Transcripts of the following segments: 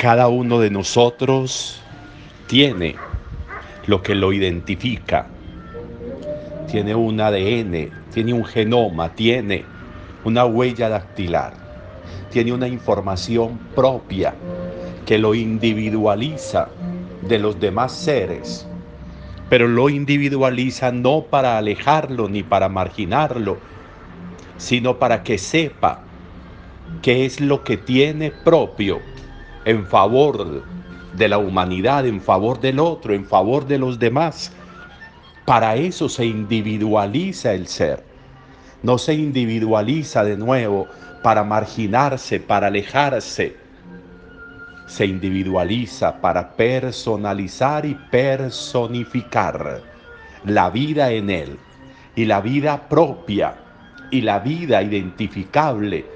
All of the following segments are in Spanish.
Cada uno de nosotros tiene lo que lo identifica. Tiene un ADN, tiene un genoma, tiene una huella dactilar, tiene una información propia que lo individualiza de los demás seres, pero lo individualiza no para alejarlo ni para marginarlo, sino para que sepa qué es lo que tiene propio en favor de la humanidad, en favor del otro, en favor de los demás. Para eso se individualiza el ser. No se individualiza de nuevo para marginarse, para alejarse. Se individualiza para personalizar y personificar la vida en él y la vida propia y la vida identificable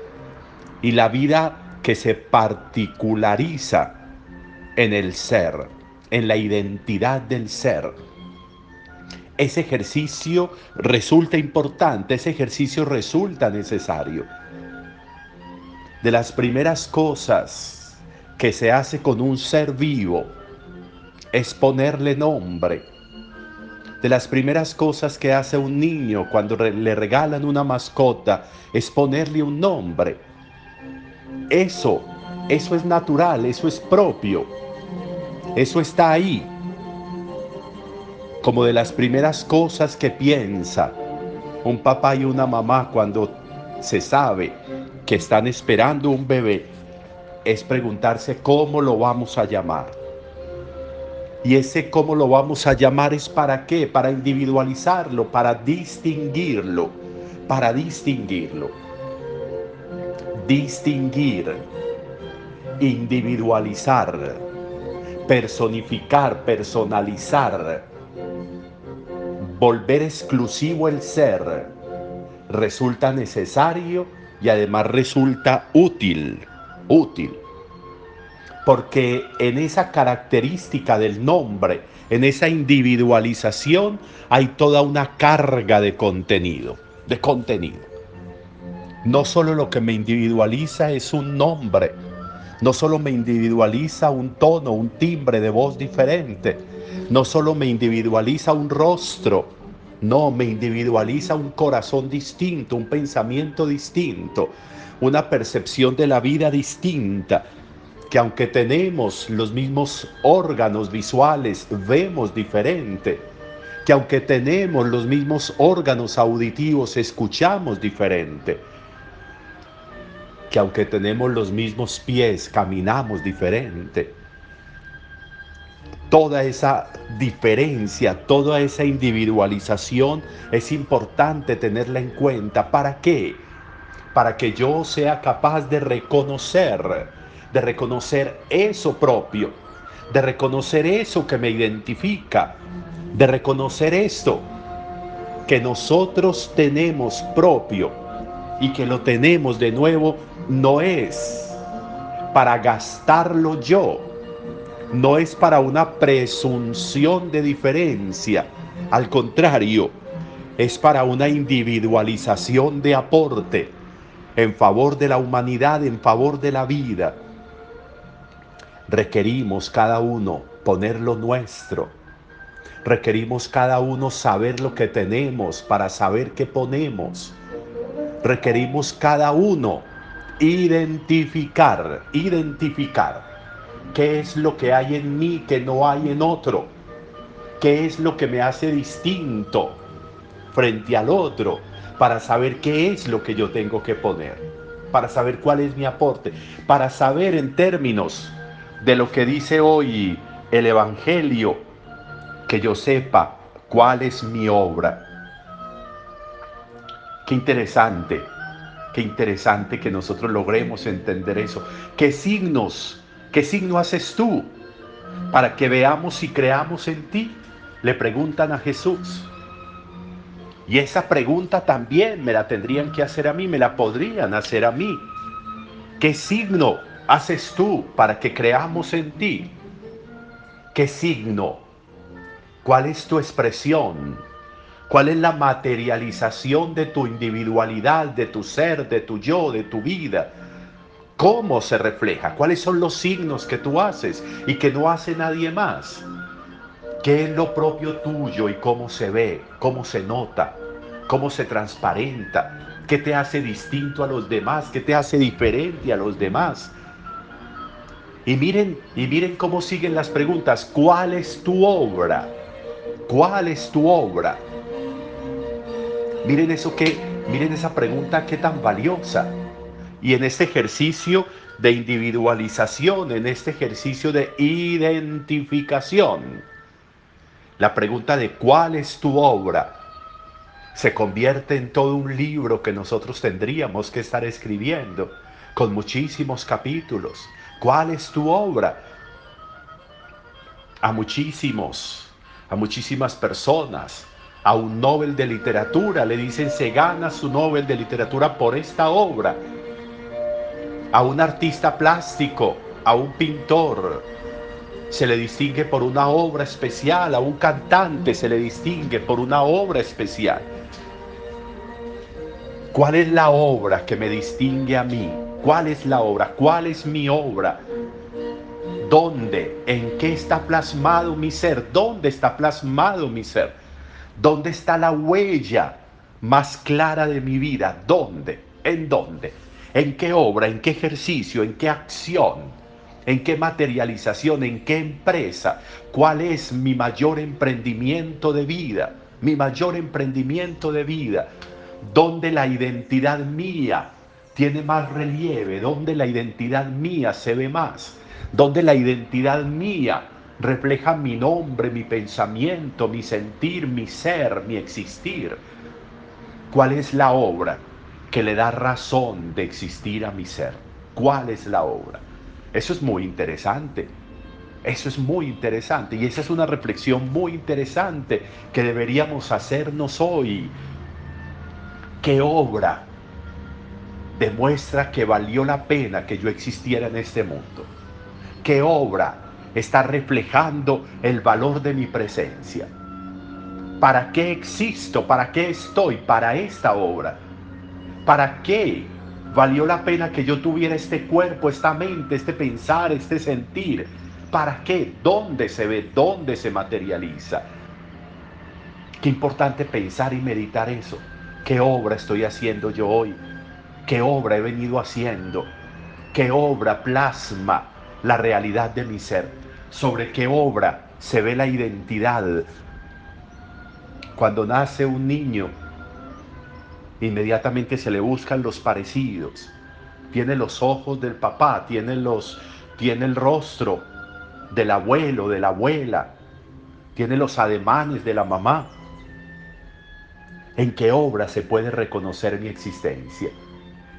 y la vida que se particulariza en el ser, en la identidad del ser. Ese ejercicio resulta importante, ese ejercicio resulta necesario. De las primeras cosas que se hace con un ser vivo es ponerle nombre. De las primeras cosas que hace un niño cuando le regalan una mascota es ponerle un nombre eso, eso es natural, eso es propio. Eso está ahí. Como de las primeras cosas que piensa un papá y una mamá cuando se sabe que están esperando un bebé, es preguntarse cómo lo vamos a llamar. Y ese cómo lo vamos a llamar es para qué? Para individualizarlo, para distinguirlo, para distinguirlo distinguir, individualizar, personificar, personalizar, volver exclusivo el ser, resulta necesario y además resulta útil, útil. Porque en esa característica del nombre, en esa individualización, hay toda una carga de contenido, de contenido. No solo lo que me individualiza es un nombre, no solo me individualiza un tono, un timbre de voz diferente, no solo me individualiza un rostro, no, me individualiza un corazón distinto, un pensamiento distinto, una percepción de la vida distinta, que aunque tenemos los mismos órganos visuales, vemos diferente, que aunque tenemos los mismos órganos auditivos, escuchamos diferente que aunque tenemos los mismos pies, caminamos diferente. Toda esa diferencia, toda esa individualización es importante tenerla en cuenta. ¿Para qué? Para que yo sea capaz de reconocer, de reconocer eso propio, de reconocer eso que me identifica, de reconocer esto que nosotros tenemos propio y que lo tenemos de nuevo no es para gastarlo yo, no es para una presunción de diferencia, al contrario, es para una individualización de aporte en favor de la humanidad, en favor de la vida. Requerimos cada uno poner lo nuestro, Requerimos cada uno saber lo que tenemos para saber qué ponemos. Requerimos cada uno identificar, identificar qué es lo que hay en mí que no hay en otro. ¿Qué es lo que me hace distinto frente al otro? Para saber qué es lo que yo tengo que poner. Para saber cuál es mi aporte. Para saber en términos de lo que dice hoy el Evangelio, que yo sepa cuál es mi obra. Qué interesante, qué interesante que nosotros logremos entender eso. ¿Qué signos, qué signo haces tú para que veamos y creamos en ti? Le preguntan a Jesús. Y esa pregunta también me la tendrían que hacer a mí, me la podrían hacer a mí. ¿Qué signo haces tú para que creamos en ti? ¿Qué signo? ¿Cuál es tu expresión? ¿Cuál es la materialización de tu individualidad, de tu ser, de tu yo, de tu vida? ¿Cómo se refleja? ¿Cuáles son los signos que tú haces y que no hace nadie más? ¿Qué es lo propio tuyo y cómo se ve, cómo se nota, cómo se transparenta? ¿Qué te hace distinto a los demás? ¿Qué te hace diferente a los demás? Y miren, y miren cómo siguen las preguntas. ¿Cuál es tu obra? ¿Cuál es tu obra? Miren eso que, miren esa pregunta qué tan valiosa. Y en este ejercicio de individualización, en este ejercicio de identificación, la pregunta de cuál es tu obra se convierte en todo un libro que nosotros tendríamos que estar escribiendo con muchísimos capítulos. ¿Cuál es tu obra? A muchísimos, a muchísimas personas, a un Nobel de literatura le dicen se gana su Nobel de literatura por esta obra. A un artista plástico, a un pintor, se le distingue por una obra especial, a un cantante se le distingue por una obra especial. ¿Cuál es la obra que me distingue a mí? ¿Cuál es la obra? ¿Cuál es mi obra? ¿Dónde? ¿En qué está plasmado mi ser? ¿Dónde está plasmado mi ser? ¿Dónde está la huella más clara de mi vida? ¿Dónde? ¿En dónde? ¿En qué obra? ¿En qué ejercicio? ¿En qué acción? ¿En qué materialización? ¿En qué empresa? ¿Cuál es mi mayor emprendimiento de vida? Mi mayor emprendimiento de vida. ¿Dónde la identidad mía tiene más relieve, donde la identidad mía se ve más, donde la identidad mía refleja mi nombre, mi pensamiento, mi sentir, mi ser, mi existir. ¿Cuál es la obra que le da razón de existir a mi ser? ¿Cuál es la obra? Eso es muy interesante. Eso es muy interesante y esa es una reflexión muy interesante que deberíamos hacernos hoy. ¿Qué obra demuestra que valió la pena que yo existiera en este mundo. ¿Qué obra está reflejando el valor de mi presencia? ¿Para qué existo? ¿Para qué estoy? Para esta obra. ¿Para qué valió la pena que yo tuviera este cuerpo, esta mente, este pensar, este sentir? ¿Para qué? ¿Dónde se ve? ¿Dónde se materializa? Qué importante pensar y meditar eso. ¿Qué obra estoy haciendo yo hoy? qué obra he venido haciendo, qué obra plasma la realidad de mi ser, sobre qué obra se ve la identidad. Cuando nace un niño, inmediatamente se le buscan los parecidos. Tiene los ojos del papá, tiene, los, tiene el rostro del abuelo, de la abuela, tiene los ademanes de la mamá. ¿En qué obra se puede reconocer mi existencia?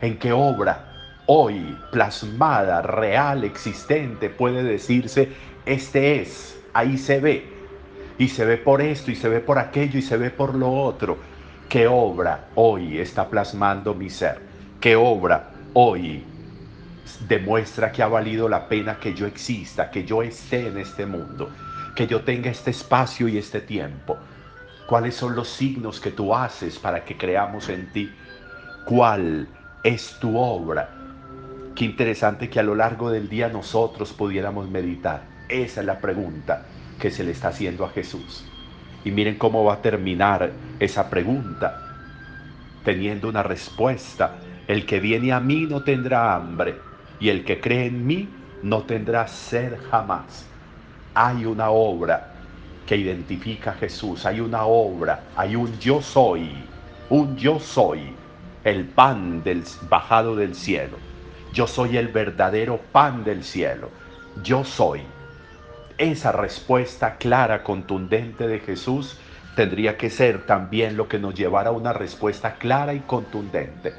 en qué obra hoy plasmada, real, existente, puede decirse, este es, ahí se ve, y se ve por esto, y se ve por aquello, y se ve por lo otro. ¿Qué obra hoy está plasmando mi ser? ¿Qué obra hoy demuestra que ha valido la pena que yo exista, que yo esté en este mundo, que yo tenga este espacio y este tiempo? ¿Cuáles son los signos que tú haces para que creamos en ti? ¿Cuál es tu obra. Qué interesante que a lo largo del día nosotros pudiéramos meditar. Esa es la pregunta que se le está haciendo a Jesús. Y miren cómo va a terminar esa pregunta, teniendo una respuesta. El que viene a mí no tendrá hambre, y el que cree en mí no tendrá sed jamás. Hay una obra que identifica a Jesús, hay una obra, hay un yo soy, un yo soy, el pan del bajado del cielo. Yo soy el verdadero pan del cielo. Yo soy. Esa respuesta clara, contundente de Jesús tendría que ser también lo que nos llevara a una respuesta clara y contundente.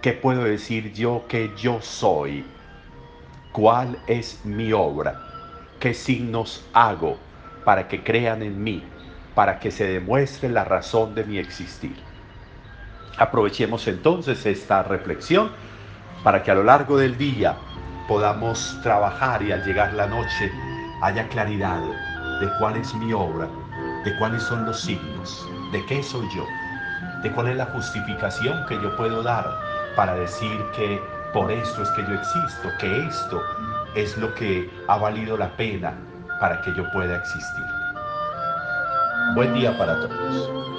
¿Qué puedo decir yo que yo soy? ¿Cuál es mi obra? ¿Qué signos hago para que crean en mí? Para que se demuestre la razón de mi existir. Aprovechemos entonces esta reflexión para que a lo largo del día podamos trabajar y al llegar la noche haya claridad de cuál es mi obra, de cuáles son los signos, de qué soy yo, de cuál es la justificación que yo puedo dar para decir que por esto es que yo existo, que esto es lo que ha valido la pena para que yo pueda existir. Buen día para todos.